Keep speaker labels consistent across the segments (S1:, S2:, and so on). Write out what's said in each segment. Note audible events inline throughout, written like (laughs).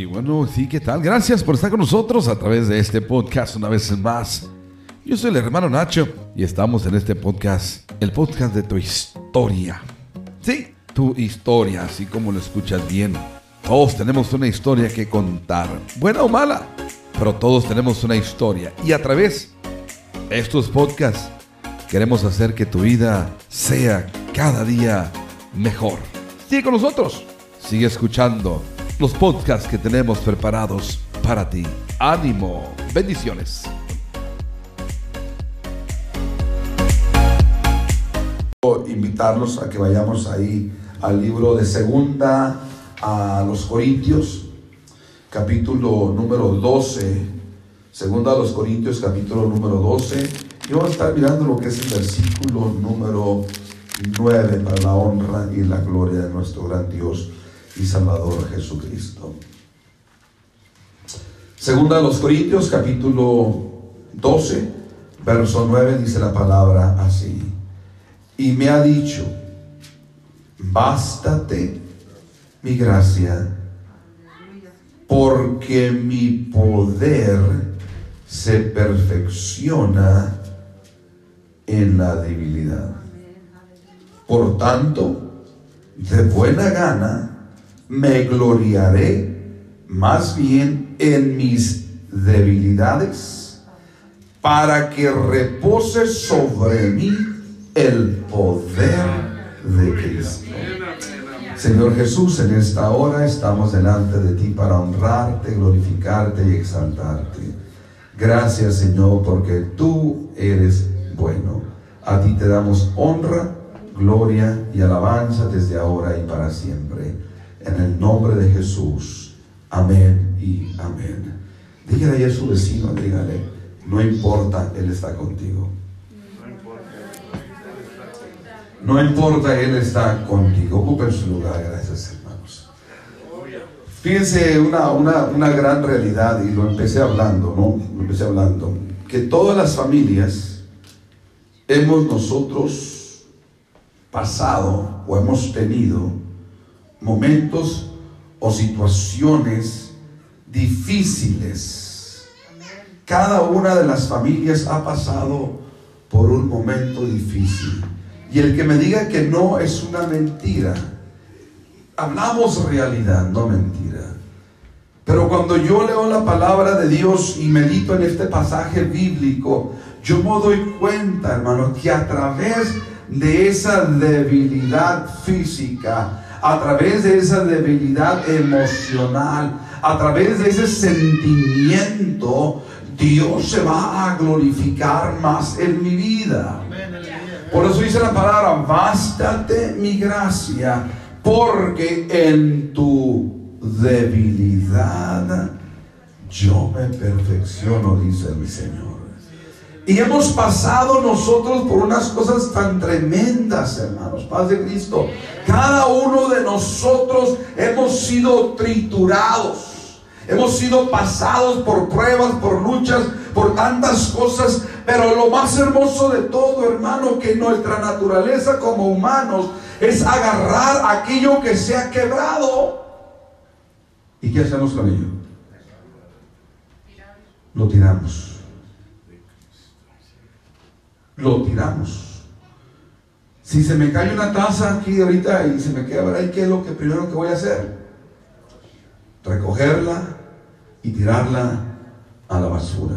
S1: Y bueno, sí, ¿qué tal? Gracias por estar con nosotros a través de este podcast una vez más. Yo soy el hermano Nacho y estamos en este podcast, el podcast de tu historia. Sí, tu historia, así como lo escuchas bien. Todos tenemos una historia que contar, buena o mala, pero todos tenemos una historia. Y a través de estos podcasts queremos hacer que tu vida sea cada día mejor. Sigue con nosotros, sigue escuchando los podcasts que tenemos preparados para ti. Ánimo, bendiciones.
S2: Invitarlos a que vayamos ahí al libro de segunda a los Corintios, capítulo número 12. Segunda a los Corintios, capítulo número 12. Y vamos a estar mirando lo que es el versículo número 9 para la honra y la gloria de nuestro gran Dios y Salvador Jesucristo. Segunda a los Corintios, capítulo 12, verso 9, dice la palabra así. Y me ha dicho, bástate mi gracia, porque mi poder se perfecciona en la debilidad. Por tanto, de buena gana me gloriaré más bien en mis debilidades, para que repose sobre mí el poder de Cristo. Señor Jesús, en esta hora estamos delante de ti para honrarte, glorificarte y exaltarte. Gracias, Señor, porque tú eres bueno. A ti te damos honra, gloria y alabanza desde ahora y para siempre. En el nombre de Jesús. Amén y amén. Dígale a su vecino, dígale, no importa, Él está contigo. No importa, Él está contigo. Ocupen su lugar, gracias hermanos. Fíjense una, una, una gran realidad, y lo empecé hablando, ¿no? Lo empecé hablando, que todas las familias hemos nosotros pasado o hemos tenido momentos o situaciones difíciles. Cada una de las familias ha pasado por un momento difícil. Y el que me diga que no es una mentira. Hablamos realidad, no mentira. Pero cuando yo leo la palabra de Dios y medito en este pasaje bíblico, yo me doy cuenta, hermano, que a través de esa debilidad física, a través de esa debilidad emocional, a través de ese sentimiento, Dios se va a glorificar más en mi vida. Por eso dice la palabra, bástate mi gracia, porque en tu debilidad yo me perfecciono, dice el Señor. Y hemos pasado nosotros por unas cosas tan tremendas, hermanos, paz de Cristo. Cada uno de nosotros hemos sido triturados, hemos sido pasados por pruebas, por luchas, por tantas cosas, pero lo más hermoso de todo, hermano, que nuestra naturaleza como humanos es agarrar aquello que se ha quebrado. ¿Y qué hacemos con ello? Lo tiramos. Lo tiramos. Si se me cae una taza aquí ahorita y se me queda ahí, ¿qué es lo que primero que voy a hacer? Recogerla y tirarla a la basura.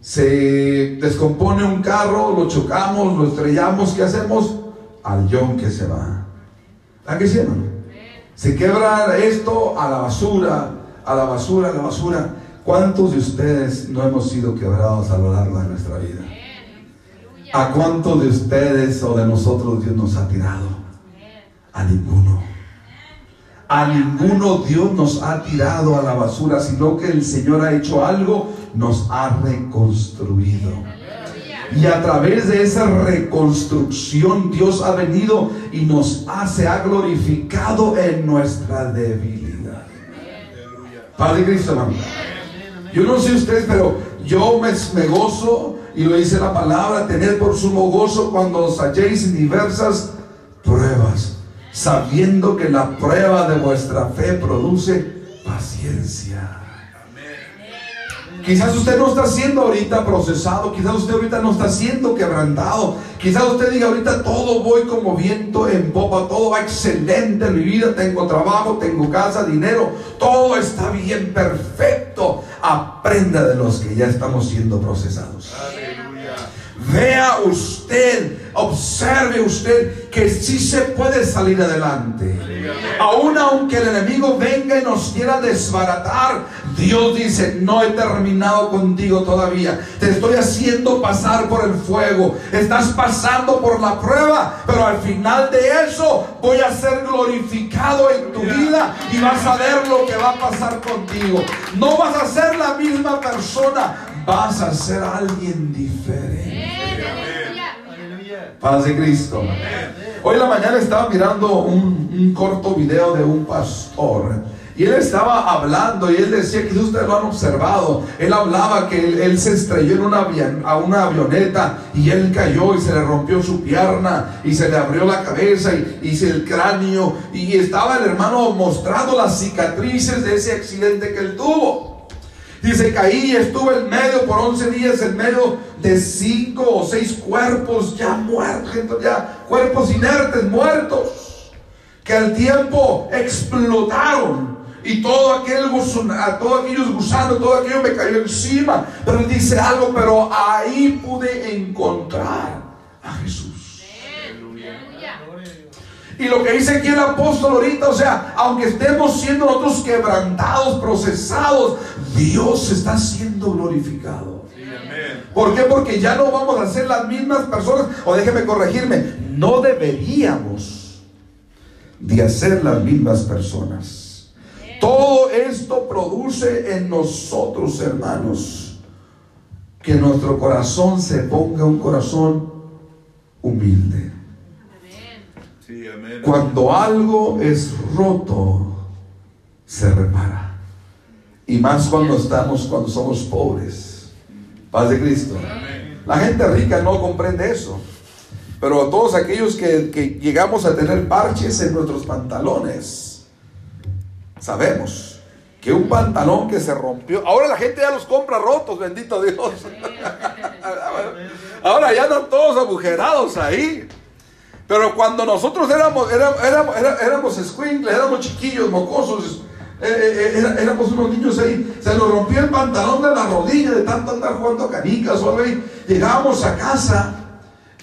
S2: Se descompone un carro, lo chocamos, lo estrellamos, ¿qué hacemos? Al yon que se va. ¿A qué se Se quebra esto a la basura, a la basura, a la basura. ¿Cuántos de ustedes no hemos sido quebrados a lo largo de nuestra vida? ¿A cuántos de ustedes o de nosotros Dios nos ha tirado? A ninguno. A ninguno Dios nos ha tirado a la basura, sino que el Señor ha hecho algo, nos ha reconstruido. Y a través de esa reconstrucción Dios ha venido y nos ha, se ha glorificado en nuestra debilidad. Padre Cristo. Yo no sé ustedes, pero yo me, me gozo y lo dice la palabra, tener por sumo gozo cuando os halléis diversas pruebas, sabiendo que la prueba de vuestra fe produce paciencia. Quizás usted no está siendo ahorita procesado, quizás usted ahorita no está siendo quebrantado, quizás usted diga ahorita todo voy como viento en popa, todo va excelente en mi vida, tengo trabajo, tengo casa, dinero, todo está bien, perfecto. Aprenda de los que ya estamos siendo procesados. Vea usted, observe usted que sí se puede salir adelante. Aún aunque el enemigo venga y nos quiera desbaratar, Dios dice, no he terminado contigo todavía. Te estoy haciendo pasar por el fuego. Estás pasando por la prueba, pero al final de eso voy a ser glorificado en tu vida y vas a ver lo que va a pasar contigo. No vas a ser la misma persona, vas a ser alguien diferente. Paz de Cristo. Hoy en la mañana estaba mirando un, corto video de un pastor. Y él estaba hablando y él decía, que ustedes lo han observado, él hablaba que él, él se estrelló en una, a una avioneta y él cayó y se le rompió su pierna y se le abrió la cabeza y, y el cráneo y estaba el hermano mostrando las cicatrices de ese accidente que él tuvo. Dice, caí y estuve en medio por 11 días, en medio de cinco o seis cuerpos ya muertos, ya cuerpos inertes, muertos, que al tiempo explotaron. Y todo aquel a todos aquellos gusanos, todo aquello me cayó encima. Pero él dice algo, pero ahí pude encontrar a Jesús. Y lo que dice aquí el apóstol ahorita, o sea, aunque estemos siendo nosotros quebrantados, procesados, Dios está siendo glorificado. ¿Por qué? Porque ya no vamos a ser las mismas personas, o déjeme corregirme, no deberíamos de hacer las mismas personas. Todo esto produce en nosotros, hermanos, que nuestro corazón se ponga un corazón humilde. Cuando algo es roto, se repara. Y más cuando estamos, cuando somos pobres. Paz de Cristo. La gente rica no comprende eso. Pero todos aquellos que, que llegamos a tener parches en nuestros pantalones, sabemos que un pantalón que se rompió, ahora la gente ya los compra rotos, bendito Dios. (laughs) ahora ya andan todos agujerados ahí. Pero cuando nosotros éramos, éramos, éramos, éramos éramos chiquillos, mocosos, eh, eh, eh, éramos unos niños ahí, se nos rompió el pantalón de la rodilla de tanto andar jugando canicas o ahí. Llegábamos a casa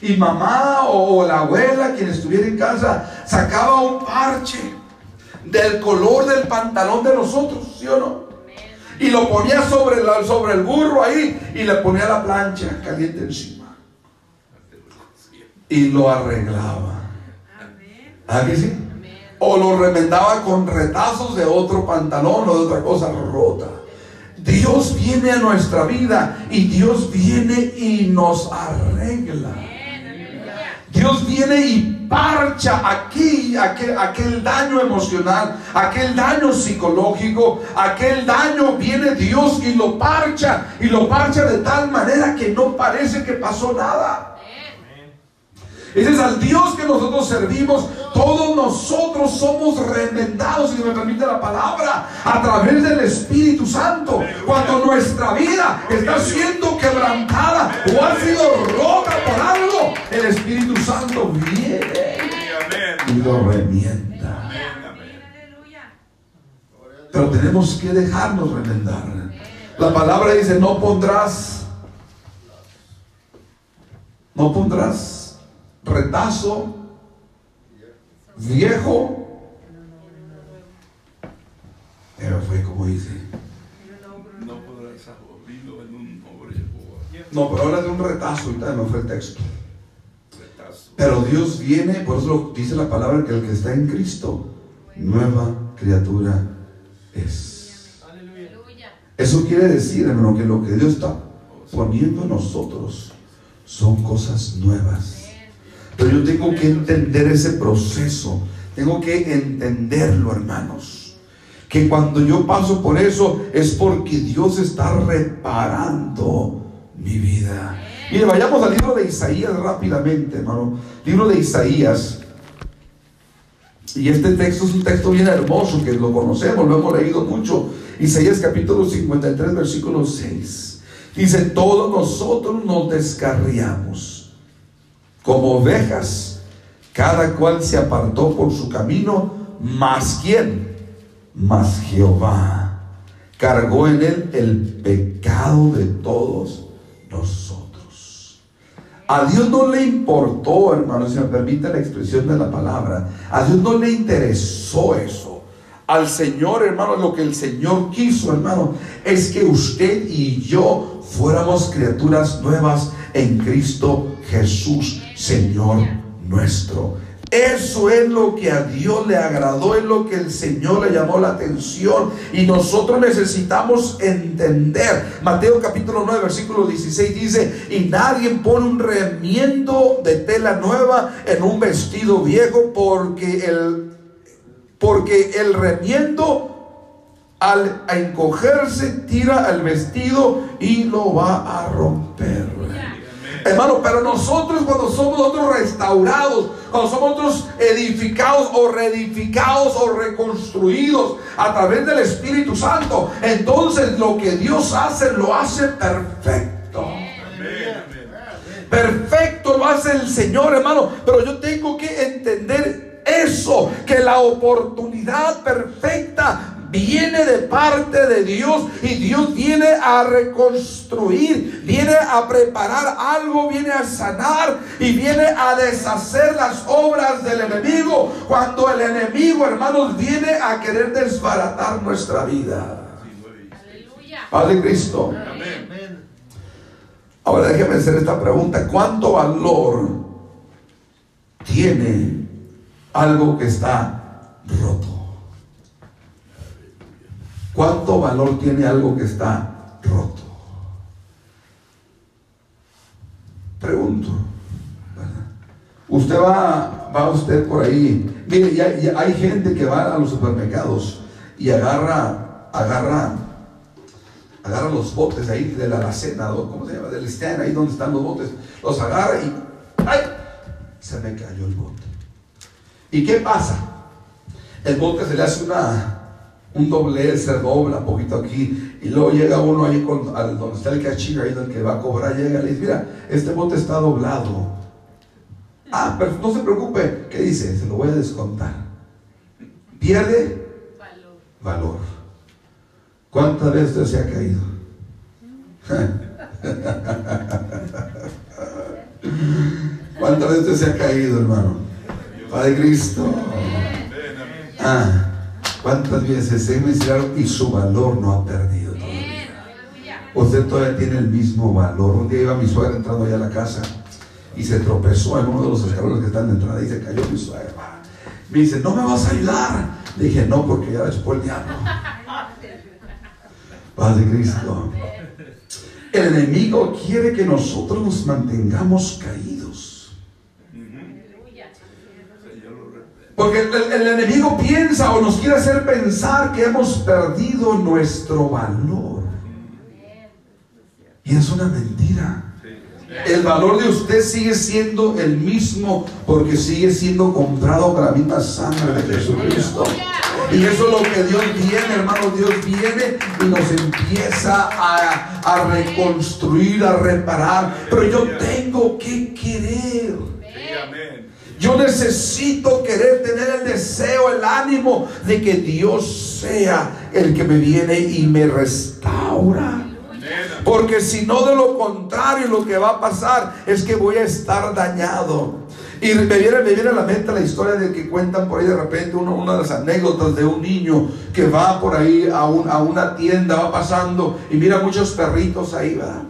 S2: y mamá o la abuela, quien estuviera en casa, sacaba un parche del color del pantalón de nosotros, ¿sí o no? Y lo ponía sobre, sobre el burro ahí y le ponía la plancha caliente encima y lo arreglaba. ¿Ah, que sí? O lo remendaba con retazos de otro pantalón o de otra cosa rota. Dios viene a nuestra vida y Dios viene y nos arregla. Dios viene y parcha aquí aquel, aquel, daño emocional, aquel daño psicológico, aquel daño viene Dios y lo parcha y lo parcha de tal manera que no parece que pasó nada. Ese es al Dios que nosotros servimos. Todos nosotros somos remendados, si me permite la palabra, a través del Espíritu Santo. Cuando nuestra vida está siendo quebrantada o ha sido rota por algo, el Espíritu Santo viene y lo remienda. Pero tenemos que dejarnos remendar. La palabra dice, no pondrás, no pondrás retazo, viejo. Pero fue como dice. No, pero ahora de un retazo, ahorita no fue el texto. Pero Dios viene, por eso dice la palabra que el que está en Cristo, nueva criatura es. Eso quiere decir, hermano, que lo que Dios está poniendo en nosotros son cosas nuevas. Pero yo tengo que entender ese proceso. Tengo que entenderlo, hermanos. Que cuando yo paso por eso es porque Dios está reparando mi vida. Mire, vayamos al libro de Isaías rápidamente, hermano. Libro de Isaías. Y este texto es un texto bien hermoso que lo conocemos, lo hemos leído mucho. Isaías capítulo 53, versículo 6. Dice, todos nosotros nos descarriamos como ovejas, cada cual se apartó por su camino, más quién, más Jehová cargó en él el pecado de todos nosotros. A Dios no le importó, hermano, si me permite la expresión de la palabra, a Dios no le interesó eso. Al Señor, hermano, lo que el Señor quiso, hermano, es que usted y yo fuéramos criaturas nuevas en Cristo Jesús, Señor nuestro. Eso es lo que a Dios le agradó, es lo que el Señor le llamó la atención. Y nosotros necesitamos entender. Mateo capítulo 9, versículo 16 dice, y nadie pone un remiendo de tela nueva en un vestido viejo porque el, porque el remiendo al encogerse tira el vestido y lo va a romper. Hermano, pero nosotros cuando somos otros restaurados, cuando somos otros edificados o reedificados o reconstruidos a través del Espíritu Santo, entonces lo que Dios hace lo hace perfecto. Perfecto lo hace el Señor, hermano. Pero yo tengo que entender eso, que la oportunidad perfecta viene de parte de Dios y Dios viene a reconstruir, viene a preparar algo, viene a sanar y viene a deshacer las obras del enemigo. Cuando el enemigo, hermanos, viene a querer desbaratar nuestra vida. Padre Cristo. Ahora déjeme hacer esta pregunta. ¿Cuánto valor tiene algo que está roto? ¿Cuánto valor tiene algo que está roto? Pregunto. Usted va, va usted por ahí. Mire, hay gente que va a los supermercados y agarra, agarra, agarra los botes ahí de la alacena, ¿cómo se llama? Del stand, ahí donde están los botes. Los agarra y ¡ay! Se me cayó el bote. ¿Y qué pasa? El bote se le hace una, un doble se dobla poquito aquí, y luego llega uno ahí con, donde está el cachillo, ahí donde que va a cobrar, llega y le dice, mira, este bote está doblado. Ah, pero no se preocupe, ¿qué dice? Se lo voy a descontar. Pierde valor. valor. ¿Cuántas veces se ha caído? (laughs) ¿Cuántas veces se ha caído, hermano? Padre Cristo. Ah. ¿Cuántas veces se mencionaron y su valor no ha perdido todavía? Usted todavía tiene el mismo valor. Un día iba mi suegra entrando allá a la casa y se tropezó en uno de los escalones que están de entrada y se cayó mi suegra. Me dice, ¿no me vas a ayudar? Le dije, no, porque ya chupó el diablo. Paz de Cristo. El enemigo quiere que nosotros nos mantengamos caídos. Porque el, enemigo piensa o nos quiere hacer pensar que hemos perdido nuestro valor. Y es una mentira. El valor de usted sigue siendo el mismo porque sigue siendo comprado con la misma sangre de Jesucristo. Y eso es lo que Dios viene, hermano. Dios viene y nos empieza a, a reconstruir, a reparar. Pero yo tengo que querer. Yo necesito querer tener el deseo, el ánimo de que Dios sea el que me viene y me restaura. Porque si no, de lo contrario, lo que va a pasar es que voy a estar dañado. Y me viene, me viene a la mente la historia de que cuentan por ahí de repente una de las anécdotas de un niño que va por ahí a, a una tienda, va pasando y mira muchos perritos ahí, ¿verdad?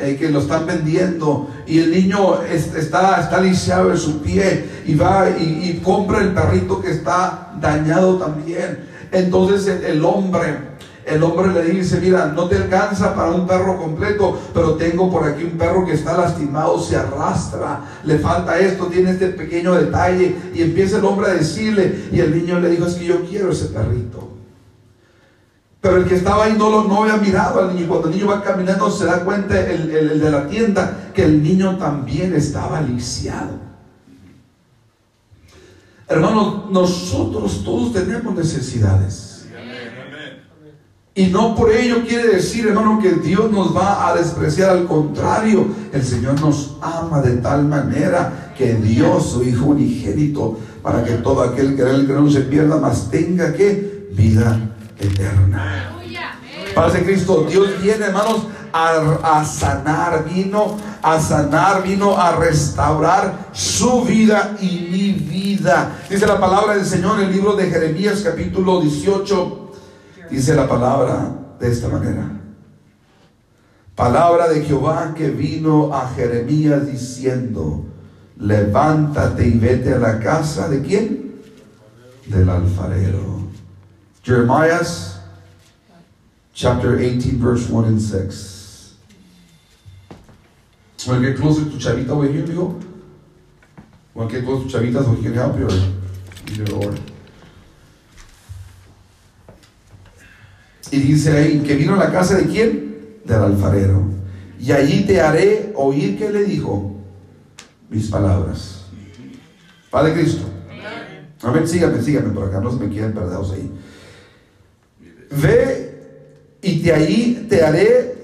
S2: Eh, que lo están vendiendo y el niño está, está lisiado en su pie y va y, compra el perrito que está dañado también. Entonces el, hombre, el hombre le dice, mira, no te alcanza para un perro completo, pero tengo por aquí un perro que está lastimado, se arrastra, le falta esto, tiene este pequeño detalle. Y empieza el hombre a decirle, y el niño le dijo, es que yo quiero ese perrito. Pero el que estaba ahí no, lo, no había mirado al niño. Cuando el niño va caminando se da cuenta el, el, de la tienda que el niño también estaba lisiado. Hermanos, nosotros todos tenemos necesidades. Y no por ello quiere decir, hermano, que Dios nos va a despreciar. Al contrario, el Señor nos ama de tal manera que Dios, su Hijo unigénito, para que todo aquel que él que no se pierda, más tenga que vida eterna. Padre Cristo, Dios viene, hermanos, a, a, sanar, vino a sanar, vino a restaurar su vida y mi vida. Dice la palabra del Señor en el libro de Jeremías capítulo 18 Dice la palabra de esta manera. Palabra de Jehová que vino a Jeremías diciendo, levántate y vete a la casa de quién? Del alfarero. Jeremiah chapter 18 verse 1 and 6. When get closer to Chavita over here, amigo. When get closer to Chavita so he can help you or or. Y dice ahí, que vino a la casa de quién? Del alfarero. Y allí te haré oír que le dijo mis palabras. Padre Cristo. Amén, sígame, sígame por acá, no se me queden perdidos ahí. Ve y de allí te haré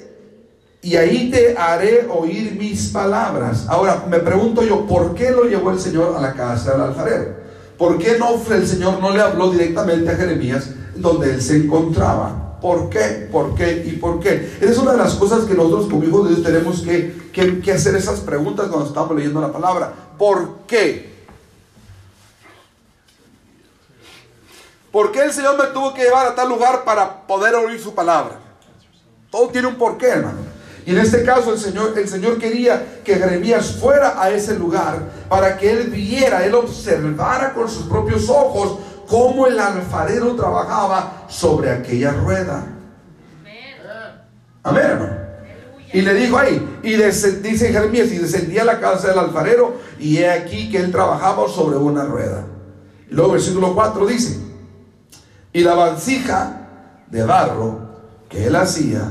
S2: y ahí te haré oír mis palabras. Ahora me pregunto yo, ¿por qué lo llevó el Señor a la casa del alfarero? ¿Por qué no el Señor no le habló directamente a Jeremías donde él se encontraba? ¿Por qué? ¿Por qué? ¿Y por qué? Esa es una de las cosas que nosotros como hijos de Dios tenemos que, que, hacer esas preguntas cuando estamos leyendo la palabra. ¿Por qué? ¿Por qué el Señor me tuvo que llevar a tal lugar para poder oír su palabra? Todo tiene un porqué, hermano. Y en este caso el Señor, el Señor quería que Jeremías fuera a ese lugar para que él viera, él observara con sus propios ojos cómo el alfarero trabajaba sobre aquella rueda. Amén, hermano. Y le dijo ahí, y dice Jeremías, y descendía a la casa del alfarero, y he aquí que él trabajaba sobre una rueda. Y luego versículo 4 dice, y la vasija de barro que él hacía,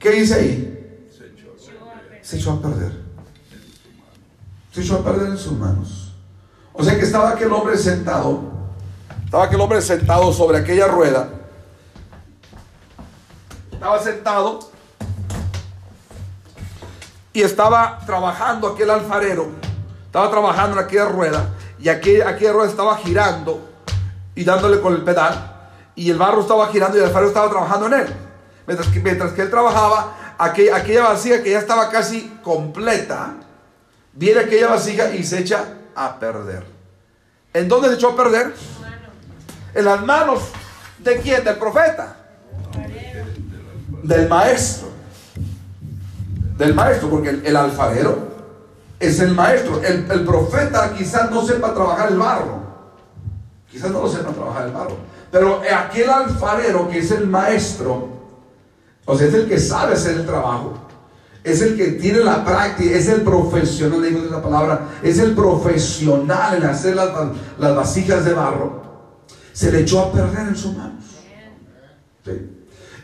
S2: ¿qué dice ahí? Se echó a perder. Se echó a perder en sus manos. O sea que estaba aquel hombre sentado estaba aquel hombre sentado sobre aquella rueda. Estaba sentado y estaba trabajando aquel alfarero. Estaba trabajando en aquella rueda y aquella, aquella rueda estaba girando y dándole con el pedal. Y el barro estaba girando y el alfarero estaba trabajando en él. Mientras que, mientras que él trabajaba, aquella, vasija que ya estaba casi completa, viene aquella vasija y se echa a perder. ¿En dónde se echó a perder? en las manos de quién? Del profeta. Del maestro. Del maestro, porque el, alfarero es el maestro. El, el, profeta quizás no sepa trabajar el barro. Quizás no lo sepa trabajar el barro. Pero aquel alfarero que es el maestro, o sea, es el que sabe hacer el trabajo. Es el que tiene la práctica, es el profesional, digo esa palabra, es el profesional en hacer las, las vasijas de barro se le echó a perder en sus manos.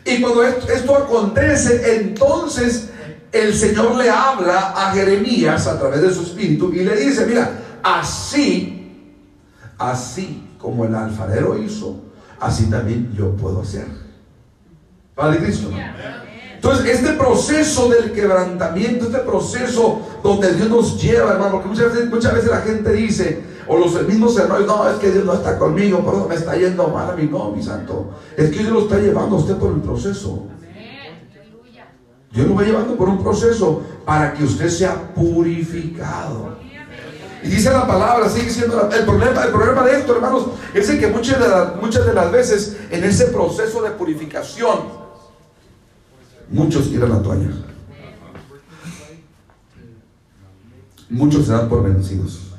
S2: Y cuando esto, acontece, entonces el Señor le habla a Jeremías a través de su espíritu y le dice, mira, así, así como el alfarero hizo, así también yo puedo hacer. Padre Cristo. Entonces, este proceso del quebrantamiento, este proceso donde Dios nos lleva, hermano, porque muchas veces, muchas veces la gente dice, o los mismos hermanos, no, es que Dios no está conmigo, por eso me está yendo mal a mí. No, mi santo. Es que Dios lo está llevando a usted por el proceso. Dios lo va llevando por un proceso para que usted sea purificado. Y dice la palabra, sigue siendo el problema, el problema de esto, hermanos, es que muchas de, las, muchas de las veces en ese proceso de purificación, muchos tiran la toalla. Muchos se dan por vencidos.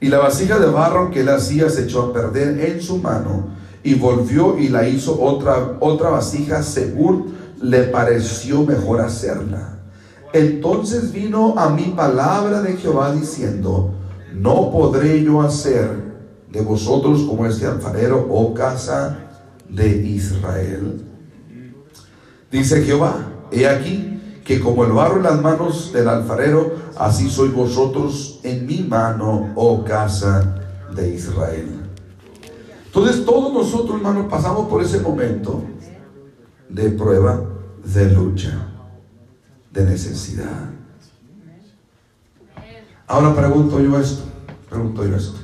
S2: Y la vasija de barro que él hacía se echó a perder en su mano y volvió y la hizo otra, otra vasija según le pareció mejor hacerla. Entonces vino a mi palabra de Jehová diciendo, no podré yo hacer de vosotros como este alfarero, oh casa de Israel. Dice Jehová, he aquí que como el barro en las manos del alfarero, así sois vosotros en mi mano, oh casa de Israel. Entonces todos nosotros, hermanos, pasamos por ese momento de prueba, de lucha, de necesidad. Ahora pregunto yo esto, pregunto yo esto.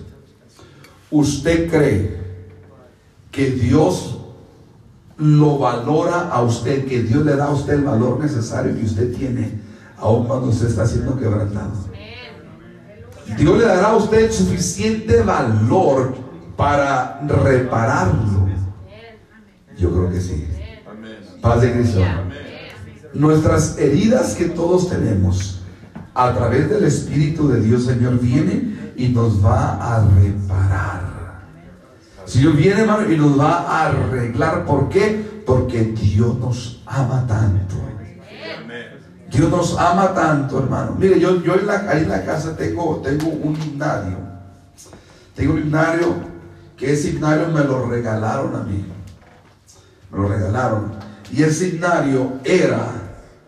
S2: ¿Usted cree que Dios lo valora a usted, que Dios le da a usted el valor necesario que usted tiene, aun cuando usted está siendo quebrantado? Dios le dará a usted suficiente valor para repararlo. Yo creo que sí. Paz de Cristo. Nuestras heridas que todos tenemos, a través del Espíritu de Dios, Señor, viene y nos va a reparar. Señor viene, hermano, y nos va a arreglar. ¿Por qué? Porque Dios nos ama tanto. Dios nos ama tanto, hermano. Mire, yo, yo en la, ahí en la casa tengo, tengo un himnario. Tengo un himnario que ese himnario me lo regalaron a mí. Me lo regalaron. Y ese himnario era,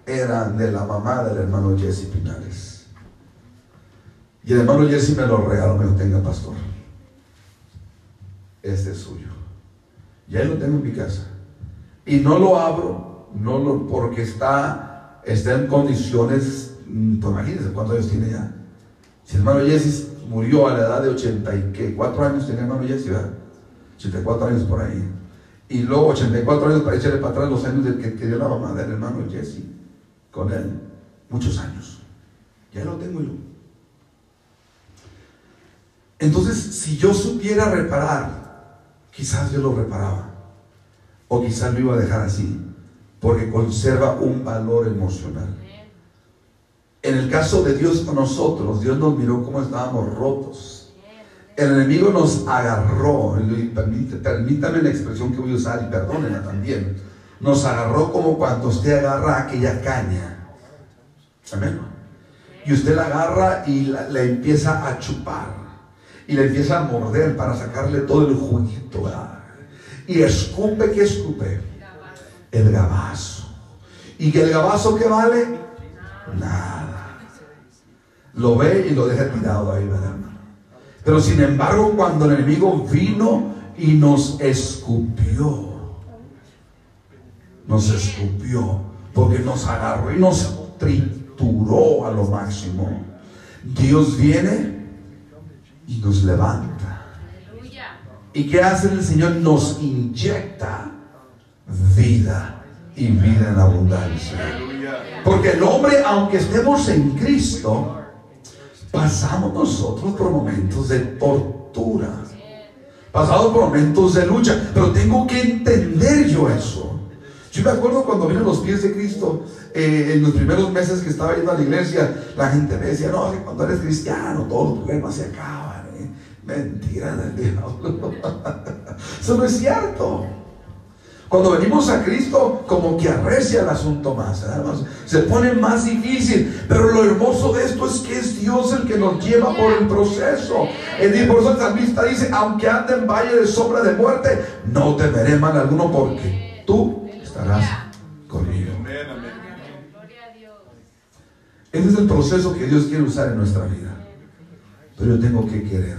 S2: era de la mamá del hermano Jesse Pinares. Y el hermano Jesse me lo regaló, me lo tenga pastor. Este es suyo. Ya lo tengo en mi casa. Y no lo abro, no lo, porque está, está en condiciones, mm, pues imagínense cuántos años tiene ya. Si el hermano Jesse murió a la edad de 84 años, tenía el hermano Jesse, ¿verdad? 84 años por ahí. Y luego 84 años para echarle para atrás los años de que, dio la mamá del hermano Jesse con él. Muchos años. Ya lo tengo yo. Entonces, si yo supiera reparar, quizás yo lo reparaba. O quizás lo iba a dejar así. Porque conserva un valor emocional. En el caso de Dios con nosotros, Dios nos miró como estábamos rotos. El enemigo nos agarró, permítame la expresión que voy a usar y perdónenla también. Nos agarró como cuando usted agarra aquella caña. Amén. Y usted la agarra y la, empieza a chupar. Y la empieza a morder para sacarle todo el juguito. Y escupe, ¿qué escupe? El gabazo. ¿Y que el gabazo qué vale? Nada. Lo ve y lo deja tirado ahí, ¿verdad? Pero sin embargo, cuando el enemigo vino y nos escupió, nos escupió, porque nos agarró y nos trituró a lo máximo. Dios viene y nos levanta. ¿Y qué hace el Señor? Nos inyecta vida y vida en abundancia. Porque el hombre, aunque estemos en Cristo, pasamos nosotros por momentos de tortura. Pasamos por momentos de lucha. Pero tengo que entender yo eso. Yo me acuerdo cuando vine los pies de Cristo, eh, en los primeros meses que estaba yendo a la iglesia, la gente me decía, no, cuando eres cristiano todos los problemas se acaban. ¿eh? Mentira del diablo. (laughs) Eso no es cierto. Cuando venimos a Cristo, como que arrecia el asunto más, ¿eh, se pone más difícil. Pero lo hermoso de esto es que es Dios el que nos lleva por el proceso. El por eso el salmista dice: Aunque ande en valle de sombra de muerte, no temeré mal alguno, porque tú estarás conmigo. Ese es el proceso que Dios quiere usar en nuestra vida. Pero yo tengo que querer,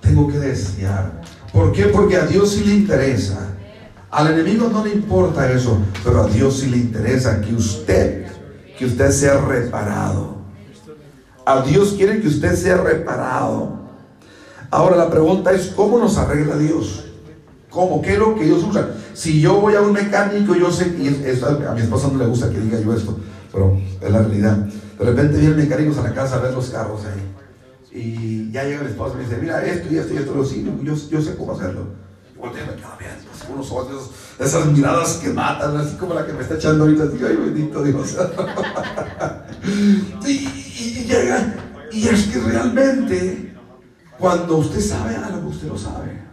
S2: tengo que desear. ¿Por qué? Porque a Dios sí le interesa al enemigo no le importa eso, pero a Dios sí le interesa que usted, que usted sea reparado. A Dios quiere que usted sea reparado. Ahora la pregunta es, ¿cómo nos arregla Dios? ¿Cómo? ¿Qué es lo que Dios usa? Si yo voy a un mecánico, yo sé, y a mi esposa no le gusta que diga yo esto, pero es la realidad. De repente vienen mecánicos a la casa a ver los carros ahí. Y ya llega mi esposa y me dice, mira, esto y esto y esto, yo, yo sé cómo hacerlo unos ojos, esas miradas que matan, así como la que me está echando ahorita, digo, ay bendito Dios. (laughs) y, y, llega, y es que realmente, cuando usted sabe algo, usted lo sabe.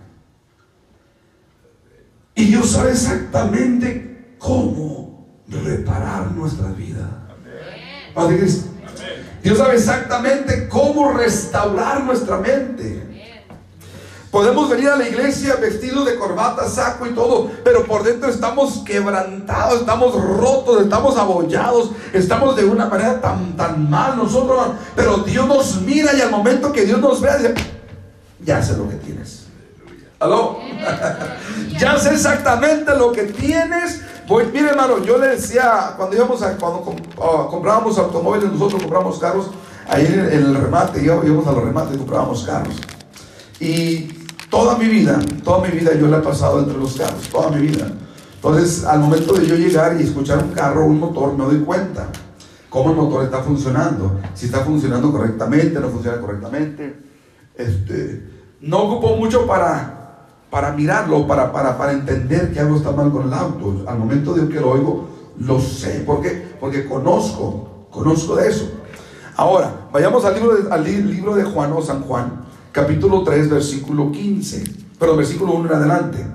S2: Y Dios sabe exactamente cómo reparar nuestra vida. Padre Cristo. Dios sabe exactamente cómo restaurar nuestra mente. Podemos venir a la iglesia vestidos de corbata, saco y todo, pero por dentro estamos quebrantados, estamos rotos, estamos abollados, estamos de una manera tan, tan mal nosotros. Pero Dios nos mira y al momento que Dios nos vea, dice, ya sé lo que tienes. ¿Aló? (laughs) ya sé exactamente lo que tienes. Voy, mire hermano, yo le decía, cuando íbamos a, cuando ah, comprábamos automóviles, nosotros compramos carros, ahí en el, remate, íbamos a los remates y comprábamos carros. Y toda mi vida, toda mi vida yo le he pasado entre los carros, toda mi vida. Entonces, al momento de yo llegar y escuchar un carro, un motor, me doy cuenta cómo el motor está funcionando, si está funcionando correctamente, no funciona correctamente. Este, no ocupo mucho para, para mirarlo, para, para, para entender que algo está mal con el auto. Al momento de que lo oigo, lo sé. ¿Por qué? Porque conozco, conozco de eso. Ahora, vayamos al libro de, al libro de Juan o San Juan, capítulo 3, versículo 15, pero versículo 1 en adelante.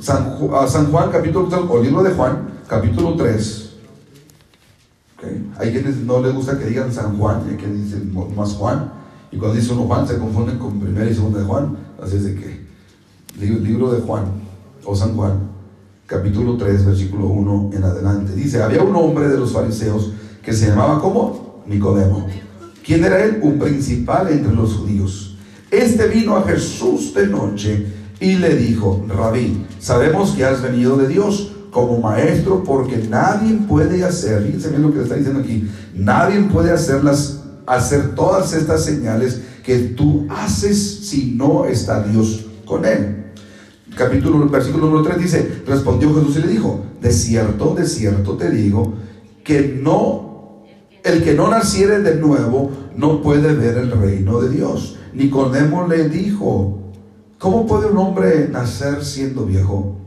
S2: San, San Juan, capítulo 3, o libro de Juan, capítulo 3. Hay quienes no les gusta que digan San Juan, hay quienes dicen más Juan, y cuando dice uno Juan se confunden con primera y segunda de Juan, así es de que, libro de Juan, o San Juan, capítulo 3, versículo 1 en adelante, dice, había un hombre de los fariseos que se llamaba como Nicodemo. ¿Quién era él? Un principal entre los judíos. Este vino a Jesús de noche y le dijo, Rabí, sabemos que has venido de Dios como maestro porque nadie puede hacer, fíjense bien lo que está diciendo aquí, nadie puede hacer, hacer todas estas señales que tú haces si no está Dios con él. Capítulo, versículo número 3 dice, respondió Jesús y le dijo, de cierto, de cierto te digo, que no, el que no naciere de nuevo no puede ver el reino de Dios. Nicodemo le dijo, ¿cómo puede un hombre nacer siendo viejo?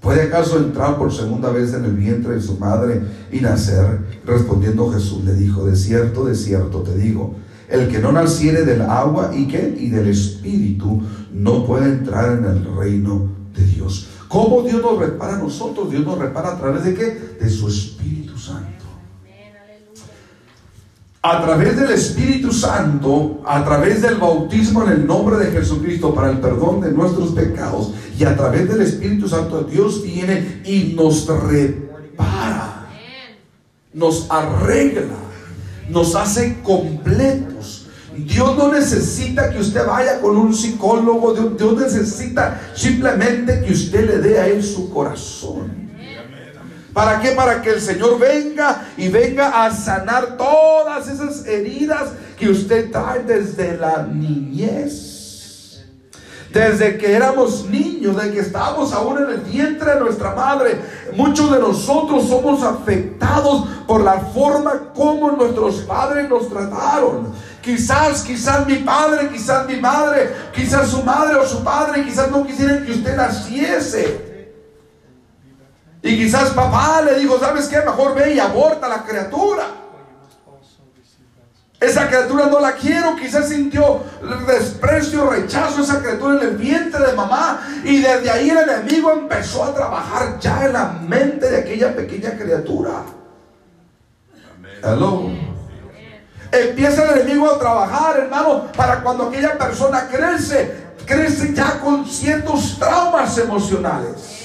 S2: ¿Puede acaso entrar por segunda vez en el vientre de su madre y nacer? Respondiendo Jesús le dijo, de cierto, de cierto te digo, el que no naciere del agua y qué? Y del espíritu no puede entrar en el reino de Dios. ¿Cómo Dios nos repara a nosotros? Dios nos repara a través de qué? De su Espíritu Santo a través del Espíritu Santo, a través del bautismo en el nombre de Jesucristo para el perdón de nuestros pecados y a través del Espíritu Santo Dios viene y nos repara, nos arregla, nos hace completos. Dios no necesita que usted vaya con un psicólogo, Dios, necesita simplemente que usted le dé a él su corazón. ¿Para qué? Para que el Señor venga y venga a sanar todas esas heridas que usted trae desde la niñez. Desde que éramos niños, desde que estábamos aún en el vientre de nuestra madre, muchos de nosotros somos afectados por la forma como nuestros padres nos trataron. Quizás, quizás mi padre, quizás mi madre, quizás su madre o su padre, quizás no quisieran que usted naciese. Y quizás papá le dijo, ¿sabes qué? Mejor ve y aborta la criatura. Esa criatura no la quiero, quizás sintió desprecio, rechazo esa criatura en el vientre de mamá y desde ahí el enemigo empezó a trabajar ya en la mente de aquella pequeña criatura. Hello. Empieza el enemigo a trabajar, hermano, para cuando aquella persona crece, crece ya con ciertos traumas emocionales.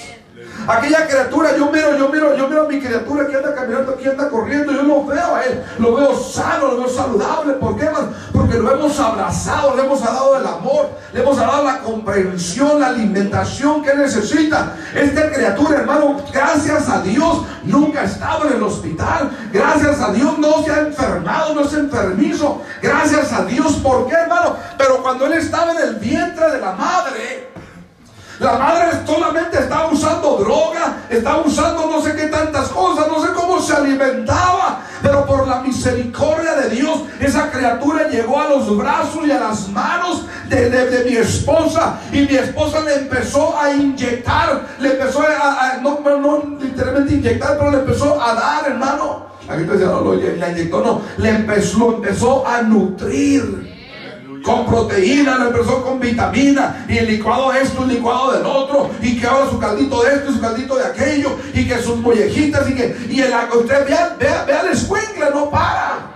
S2: Aquella criatura, yo miro, yo miro, yo miro a mi criatura que anda caminando aquí, anda corriendo, yo lo veo a él, lo veo sano, lo veo saludable. ¿Por qué, Porque lo hemos abrazado, le hemos dado el amor, le hemos dado la comprensión, la alimentación que necesita. Esta criatura, hermano, gracias a Dios, nunca ha estado en el hospital. Gracias a Dios no se ha enfermado, no es enfermizo. Gracias a Dios, ¿por qué, hermano? Pero cuando él estaba en el vientre de la madre, la madre solamente estaba usando droga, estaba usando no sé qué tantas cosas, no sé cómo se alimentaba, pero por la misericordia de Dios, esa criatura llegó a los brazos y a las manos de, mi esposa y mi esposa le empezó a inyectar, le empezó a, no, no, literalmente inyectar, pero le empezó a dar, hermano. Aquí te decía, no, lo, le inyectó, no, le empezó, empezó a nutrir con proteína, le empezó con vitamina, y el licuado esto, el licuado del otro, y que ahora su caldito de esto y su caldito de aquello, y que sus mollejitas, y que, y el, usted vea, vea, vea la escuela, no para.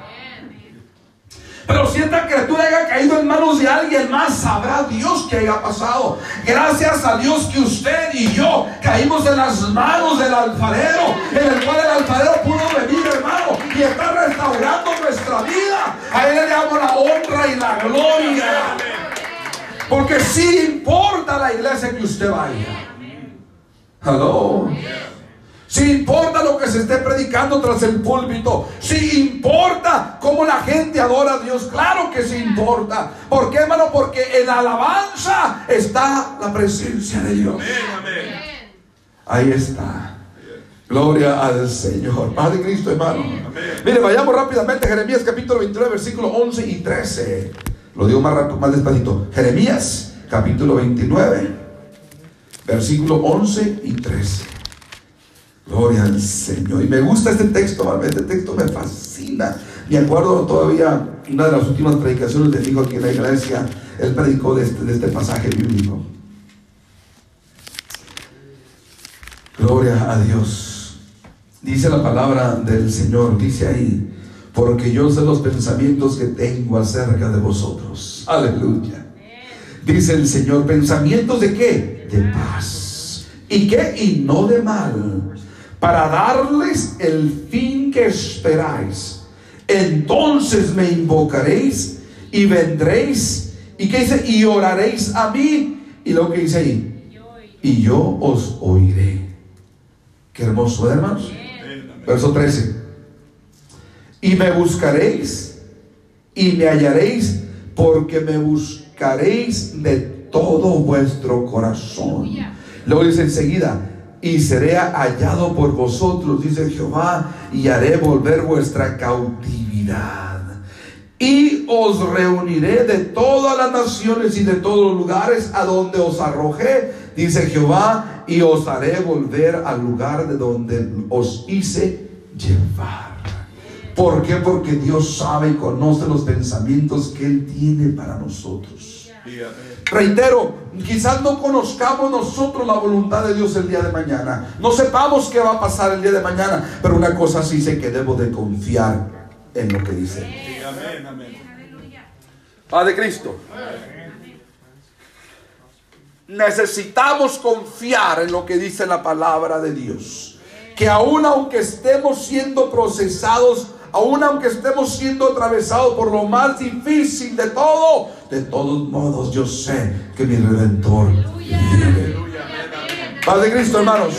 S2: Pero si esta criatura haya caído en manos de alguien más, sabrá Dios que haya pasado. Gracias a Dios que usted y yo caímos en las manos del alfarero, en el cual el alfarero pudo venir, hermano, y está restaurando nuestra vida. A Él le damos la honra y la gloria. Porque sí importa la iglesia que usted vaya. Hello. Si importa lo que se esté predicando tras el púlpito. Si importa cómo la gente adora a Dios. Claro que sí importa. ¿Por qué, hermano? Porque en la alabanza está la presencia de Dios. Ahí está. Gloria al Señor. Padre Cristo, hermano. Mire, vayamos rápidamente a Jeremías capítulo 29, versículo 11 y 13. Lo digo más rápido, más despacito. Jeremías capítulo 29, versículo 11 y 13. Gloria al Señor. Y me gusta este texto, este texto me fascina. Me acuerdo todavía una de las últimas predicaciones de hijo aquí en la iglesia, él predicó de este, de este pasaje bíblico. Gloria a Dios. Dice la palabra del Señor, dice ahí, porque yo sé los pensamientos que tengo acerca de vosotros. Aleluya. Dice el Señor, pensamientos de qué? De paz. ¿Y qué? Y no de mal para darles el fin que esperáis. Entonces me invocaréis y vendréis. ¿Y qué dice? Y oraréis a mí. Y lo que dice ahí. Y yo os oiré. Qué hermoso, hermanos. Verso 13. Y me buscaréis y me hallaréis porque me buscaréis de todo vuestro corazón. Luego dice enseguida, y seré hallado por vosotros, dice Jehová, y haré volver vuestra cautividad. Y os reuniré de todas las naciones y de todos los lugares a donde os arrojé, dice Jehová, y os haré volver al lugar de donde os hice llevar. ¿Por qué? Porque Dios sabe y conoce los pensamientos que Él tiene para nosotros. Reitero, quizás no conozcamos nosotros la voluntad de Dios el día de mañana. No sepamos qué va a pasar el día de mañana. Pero una cosa sí sé que debo de confiar en lo que dice. Padre Cristo. Necesitamos confiar en lo que dice la palabra de Dios. Que aun aunque estemos siendo procesados aun aunque estemos siendo atravesados por lo más difícil de todo, de todos modos yo sé que mi redentor vive. Padre Cristo, hermanos.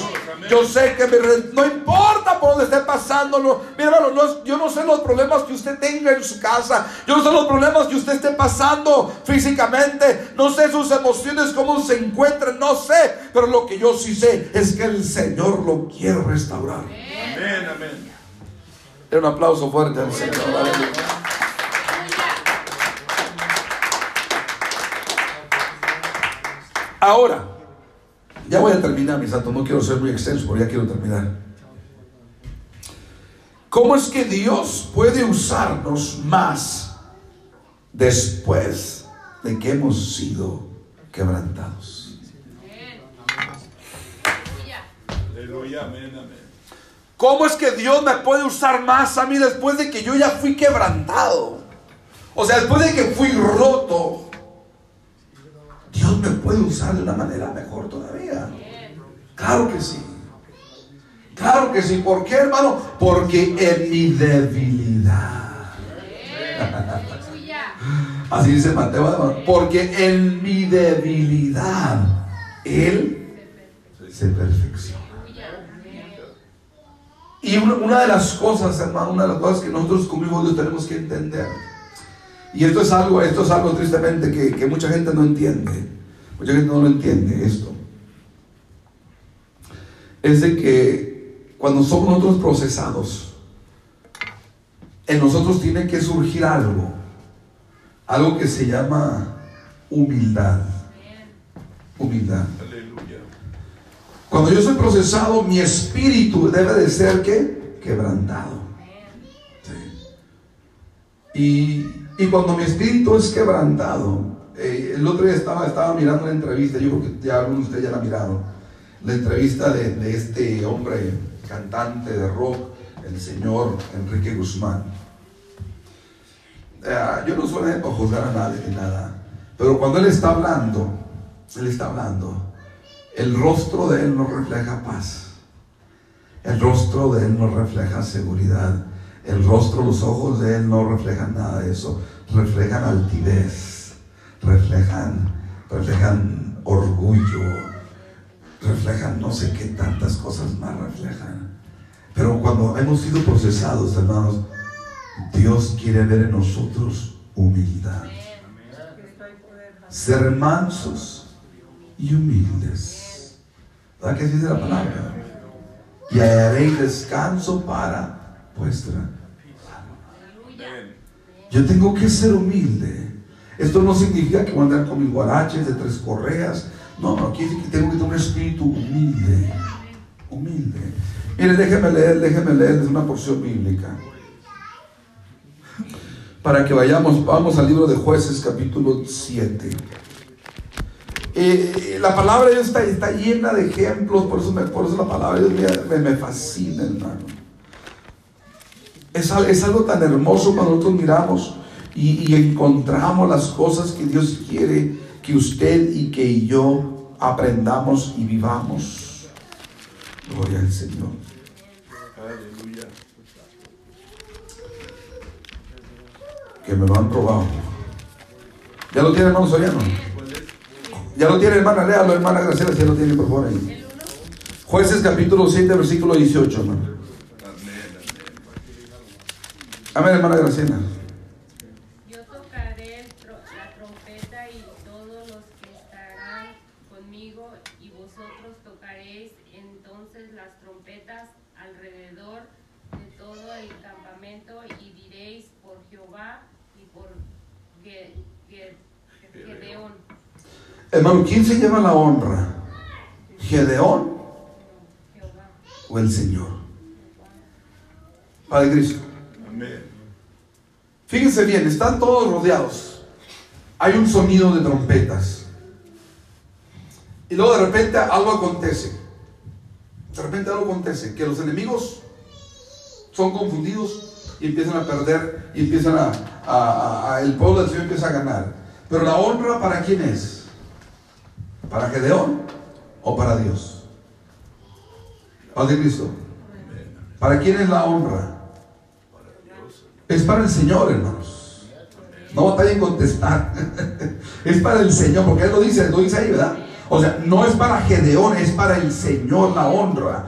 S2: Yo sé que mi no importa por donde esté pasando. No, hermano, yo no sé los problemas que usted tenga en su casa. Yo no sé los problemas que usted esté pasando físicamente. No sé sus emociones, cómo se encuentran. No sé. Pero lo que yo sí sé es que el Señor lo quiere restaurar. Amén, amén un aplauso fuerte al Señor. Ahora, ya voy a terminar, mis santos. No quiero ser muy extenso, pero ya quiero terminar. ¿Cómo es que Dios puede usarnos más después de que hemos sido quebrantados? Aleluya, amén, amén. ¿Cómo es que Dios me puede usar más a mí después de que yo ya fui quebrantado? O sea, después de que fui roto, Dios me puede usar de una manera mejor todavía. Claro que sí. Claro que sí. ¿Por qué, hermano? Porque en mi debilidad. Así dice Mateo, hermano. Porque en mi debilidad Él se perfecciona. Y una, de las cosas, hermano, una de las cosas que nosotros como hijos de Dios tenemos que entender, y esto es algo, esto es algo tristemente que, mucha gente no entiende, mucha gente no lo entiende esto, es de que cuando somos nosotros procesados, en nosotros tiene que surgir algo, algo que se llama humildad. Humildad. Cuando yo soy procesado, mi espíritu debe de ser ¿qué? quebrantado. Y, cuando mi espíritu es quebrantado, eh, el otro día estaba, estaba mirando una entrevista, yo creo que ya algunos de ustedes ya la miraron, la entrevista de, este hombre cantante de rock, el señor Enrique Guzmán. Eh, yo no suelo juzgar a nadie ni nada, pero cuando él está hablando, él está hablando el rostro de Él nos refleja paz. El rostro de Él nos refleja seguridad. El rostro, los ojos de Él no reflejan nada de eso. Reflejan altivez, reflejan, reflejan orgullo, reflejan no sé qué tantas cosas más reflejan. Pero cuando hemos sido procesados, hermanos, Dios quiere ver en nosotros humildad. Ser mansos y humildes. ¿Verdad que dice la palabra? Y haréis descanso para vuestra Yo tengo que ser humilde. Esto no significa que voy a andar con mis guaraches de tres correas. No, no, aquí tengo que tener un espíritu humilde. Humilde. Mire, déjeme leer, déjeme leer, es una porción bíblica. Para que vayamos, vamos al libro de jueces capítulo 7. Eh, la palabra de Dios está, está, llena de ejemplos, por eso, por eso la palabra de Dios me, me, fascina, hermano. Es, es, algo tan hermoso cuando nosotros miramos y, y encontramos las cosas que Dios quiere que usted y que yo aprendamos y vivamos. Gloria al Señor. Aleluya. Que me lo han robado. ¿Ya lo tiene hermano Soriano? Ya lo tiene hermana, léalo hermana Graciela, si ya lo tiene por favor ahí. Jueces capítulo 7, versículo 18, hermano. Amén, hermana Graciela.
S3: Yo tocaré la trompeta y todos los que estarán conmigo y vosotros tocaréis entonces las trompetas alrededor de todo el campamento y diréis por Jehová y por Gedeón.
S2: Hermano, ¿quién se lleva la honra? ¿Gedeón o el Señor? Padre Cristo. Fíjense bien, están todos rodeados. Hay un sonido de trompetas. Y luego de repente algo acontece. De repente algo acontece, que los enemigos son confundidos y empiezan a perder y empiezan a, a el pueblo del Señor empieza a ganar. Pero la honra para quién es? ¿Para Gedeón o para Dios? Padre Cristo. ¿Para quién es la honra? Es para el Señor, hermanos. No batallen en contestar. (laughs) es para el Señor, porque Él lo dice, lo dice ahí, ¿verdad? O sea, no es para Gedeón, es para el Señor la honra.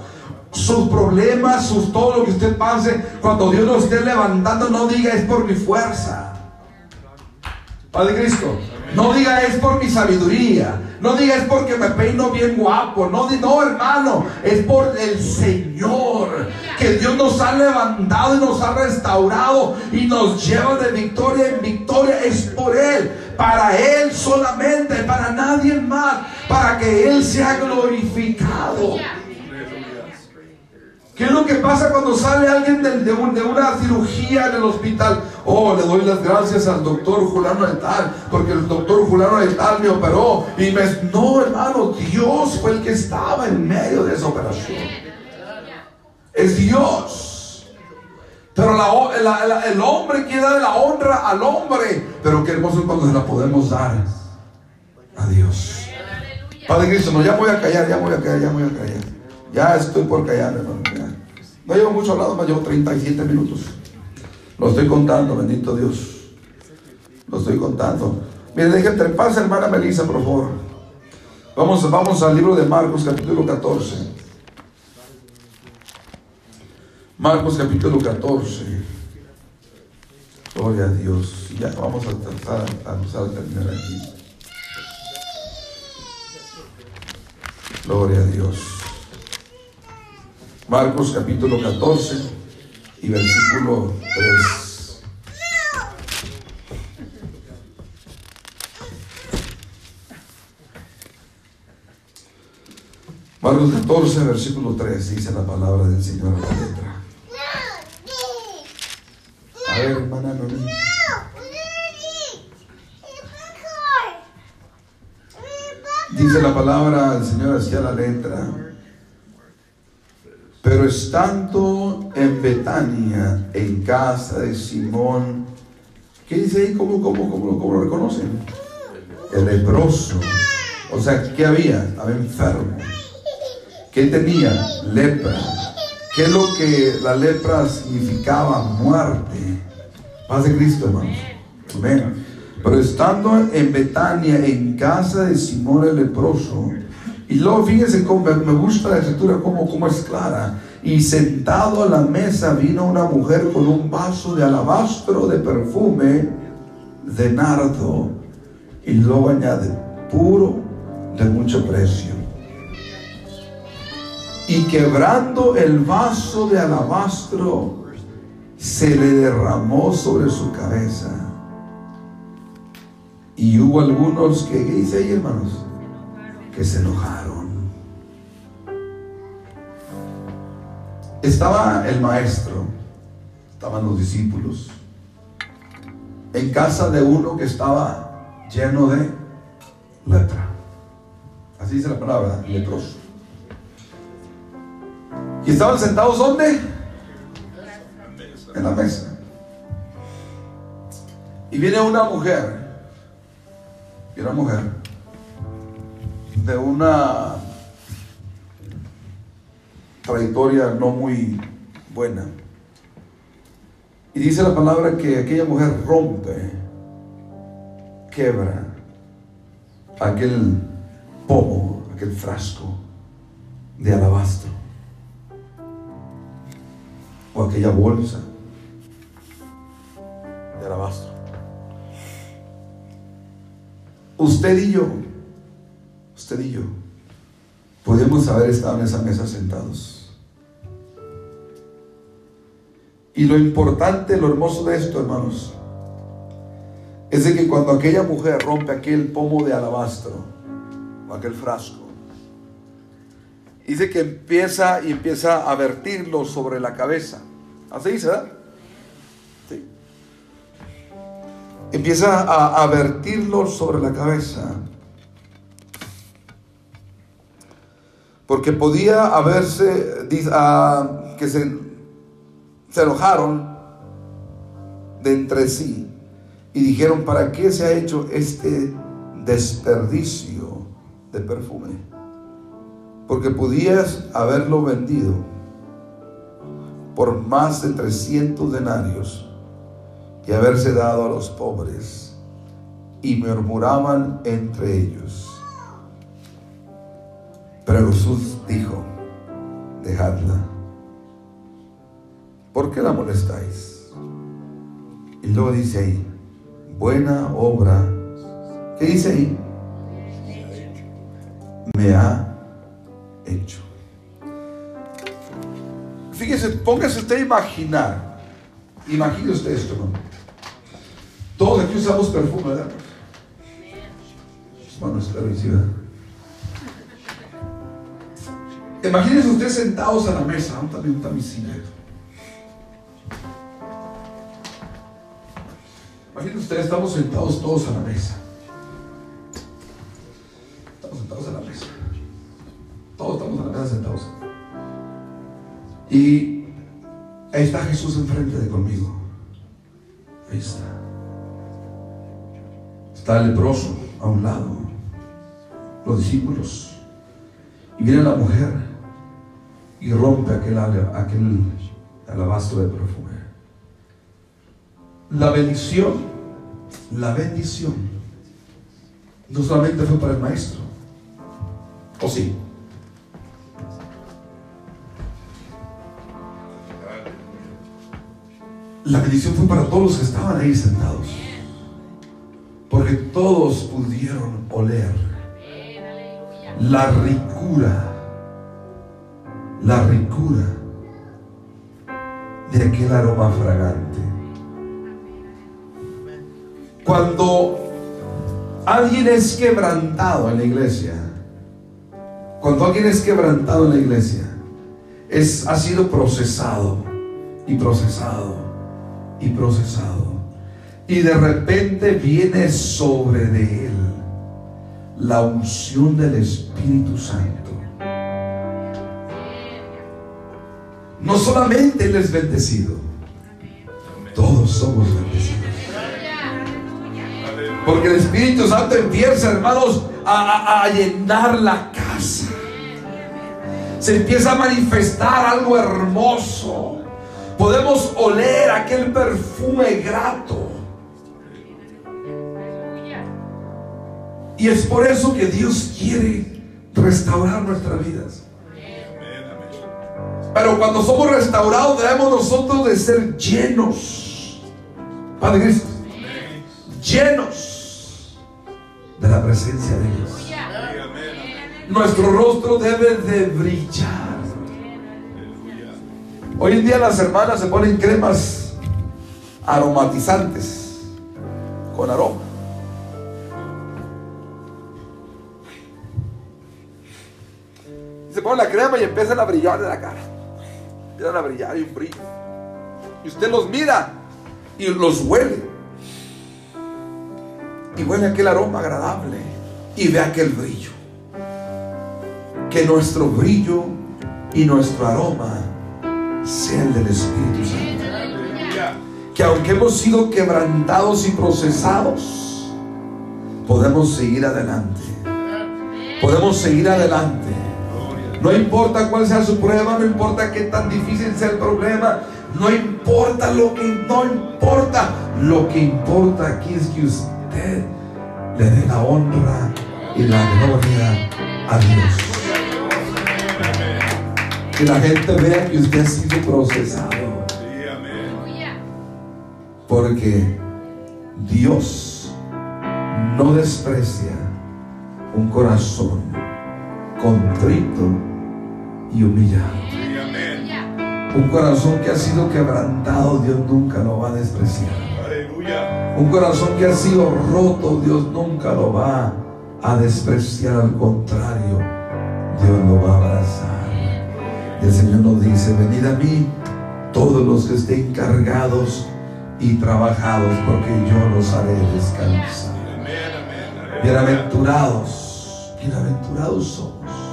S2: Sus problemas, sus, todo lo que usted pase, cuando Dios lo esté levantando, no diga es por mi fuerza. Padre Cristo, no diga es por mi sabiduría. No diga es porque me peino bien guapo. No, no, hermano. Es por el Señor. Que Dios nos ha levantado y nos ha restaurado y nos lleva de victoria en victoria. Es por Él. Para Él solamente. Para nadie más. Para que Él sea glorificado. ¿Qué es lo que pasa cuando sale alguien de, una cirugía en el hospital? Oh, le doy las gracias al doctor Julano de tal, porque el doctor Julano de tal me operó. Y me... No, hermano, Dios fue el que estaba en medio de esa operación. Es Dios. Pero el hombre quiere dar la honra al hombre. Pero qué hermoso cuando se la podemos dar a Dios. Padre Cristo, no, ya voy a callar, ya voy a callar, ya voy a callar. Ya estoy por callar, hermano. No llevo mucho hablado, más llevo 37 minutos. Lo estoy contando, bendito Dios. Lo estoy contando. Mire, déjenme pase, hermana Melissa, por favor. Vamos, vamos al libro de Marcos, capítulo 14. Marcos, capítulo 14. Gloria a Dios. Ya vamos a tratar a terminar aquí. Gloria a Dios. Marcos capítulo 14 y versículo 3. Marcos 14, versículo 3 dice la palabra del Señor en la letra. A ver, hermana Dice la palabra del Señor hacia la letra. Pero estando en Betania, en casa de Simón, ¿qué dice ahí? ¿Cómo, cómo, cómo, cómo lo reconocen? El leproso. O sea, ¿qué había? Había enfermos. ¿Qué tenía? Lepra. ¿Qué es lo que la lepra significaba? Muerte. Paz de Cristo, hermanos. Amén. Pero estando en Betania, en casa de Simón el leproso, y luego fíjense cómo me gusta la escritura, como, es clara. Y sentado a la mesa vino una mujer con un vaso de alabastro de perfume de nardo. Y luego añade, puro de mucho precio. Y quebrando el vaso de alabastro, se le derramó sobre su cabeza. Y hubo algunos que, ¿qué dice ahí, hermanos? Que se enojaron. Estaba el maestro, estaban los discípulos, en casa de uno que estaba lleno de lepra. Así dice la palabra, leproso. ¿Y estaban sentados dónde? En la mesa. Y viene una mujer, y una mujer de una trayectoria no muy buena. Y dice la palabra que aquella mujer rompe, quebra aquel pomo, aquel frasco de alabastro o aquella bolsa de alabastro. Usted y yo, usted y yo, podemos haber estado en esa mesa sentados. Y lo importante, lo hermoso de esto, hermanos, es de que cuando aquella mujer rompe aquel pomo de alabastro, o aquel frasco, dice que empieza y empieza a vertirlo sobre la cabeza. Así dice, ¿verdad? Sí. Empieza a, a vertirlo sobre la cabeza. Porque podía haberse, uh, que se se enojaron de entre sí y dijeron, ¿para qué se ha hecho este desperdicio de perfume? Porque podías haberlo vendido por más de 300 denarios y haberse dado a los pobres. Y murmuraban entre ellos. Pero Jesús dijo, dejadla ¿por qué la molestáis? Y luego dice ahí, buena obra. ¿Qué dice ahí? Me ha hecho. Fíjese, póngase usted a imaginar. Imagine usted esto, ¿no? Todos aquí usamos perfume, ¿verdad? Bueno, espero y Imagínense ustedes sentados a la mesa, también un tamicina. Imagínense ustedes, estamos sentados todos a la mesa. Estamos sentados a la mesa. Todos estamos a la mesa sentados. Y ahí está Jesús enfrente de conmigo. Ahí está. Está el leproso a un lado. Los discípulos. Y viene la mujer y rompe aquel, aquel alabastro de perfume. La bendición, la bendición, no solamente fue para el maestro, ¿o sí? La bendición fue para todos los que estaban ahí sentados. Porque todos pudieron oler la ricura, la ricura de aquel aroma fragante. Cuando alguien es quebrantado en la iglesia, cuando alguien es quebrantado en la iglesia, es, ha sido procesado y procesado y procesado. Y de repente viene sobre de él la unción del Espíritu Santo. No solamente Él es bendecido, todos somos bendecidos. Porque el Espíritu Santo empieza, hermanos, a, llenar la casa. se empieza a manifestar algo hermoso. Podemos oler aquel perfume grato. Y es por eso que Dios quiere restaurar nuestras vidas. Pero cuando somos restaurados debemos nosotros de ser llenos. Padre Cristo. Llenos de la presencia de Dios. Nuestro rostro debe de brillar. Hoy en día las hermanas se ponen cremas aromatizantes con aroma. Se ponen la crema y empiezan a brillar de la cara. Empiezan a brillar y un brillo. Y usted los mira y los huele. Y huele aquel aroma agradable. Y ve aquel brillo. Que nuestro brillo y nuestro aroma sea el del Espíritu Santo. Que aunque hemos sido quebrantados y procesados, podemos seguir adelante. Podemos seguir adelante. No importa cuál sea su prueba, no importa qué tan difícil sea el problema, no importa lo que no importa. Lo que importa aquí es que usted le dé la honra y la gloria a Dios. Que la gente vea que usted ha sido procesado. Porque Dios no desprecia un corazón contrito y humillado. Un corazón que ha sido quebrantado, Dios nunca lo va a despreciar. Un corazón que ha sido roto, Dios nunca lo va a despreciar. Al contrario, Dios lo va a abrazar. Y el Señor nos dice, venid a mí todos los que estén cargados y trabajados, porque yo los haré descansar. Bienaventurados, bienaventurados somos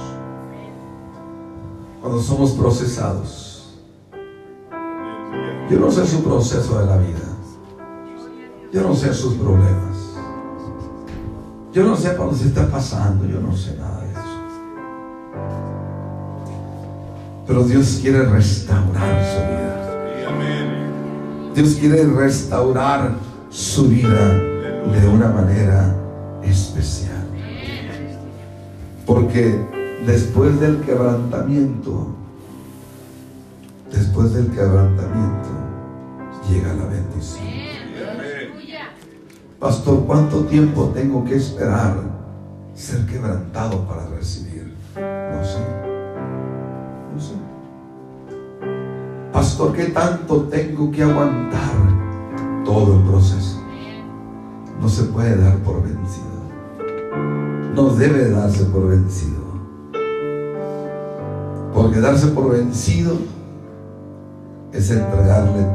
S2: cuando somos procesados. Yo no sé su proceso de la vida. Yo no sé sus problemas. Yo no sé dónde se está pasando. Yo no sé nada de eso. Pero Dios quiere restaurar su vida. Dios quiere restaurar su vida de una manera especial. Porque después del quebrantamiento, después del quebrantamiento, llega la bendición. Pastor, ¿cuánto tiempo tengo que esperar ser quebrantado para recibir? No sé. No sé. Pastor, ¿qué tanto tengo que aguantar todo el proceso? No se puede dar por vencido. No debe darse por vencido. Porque darse por vencido es entregarle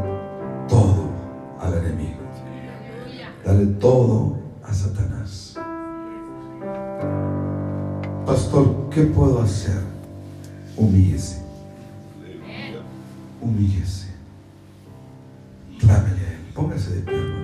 S2: todo al enemigo. Dale todo a Satanás. Pastor, ¿qué puedo hacer? Humíllese. Humíllese. Clámele. Póngase de pie.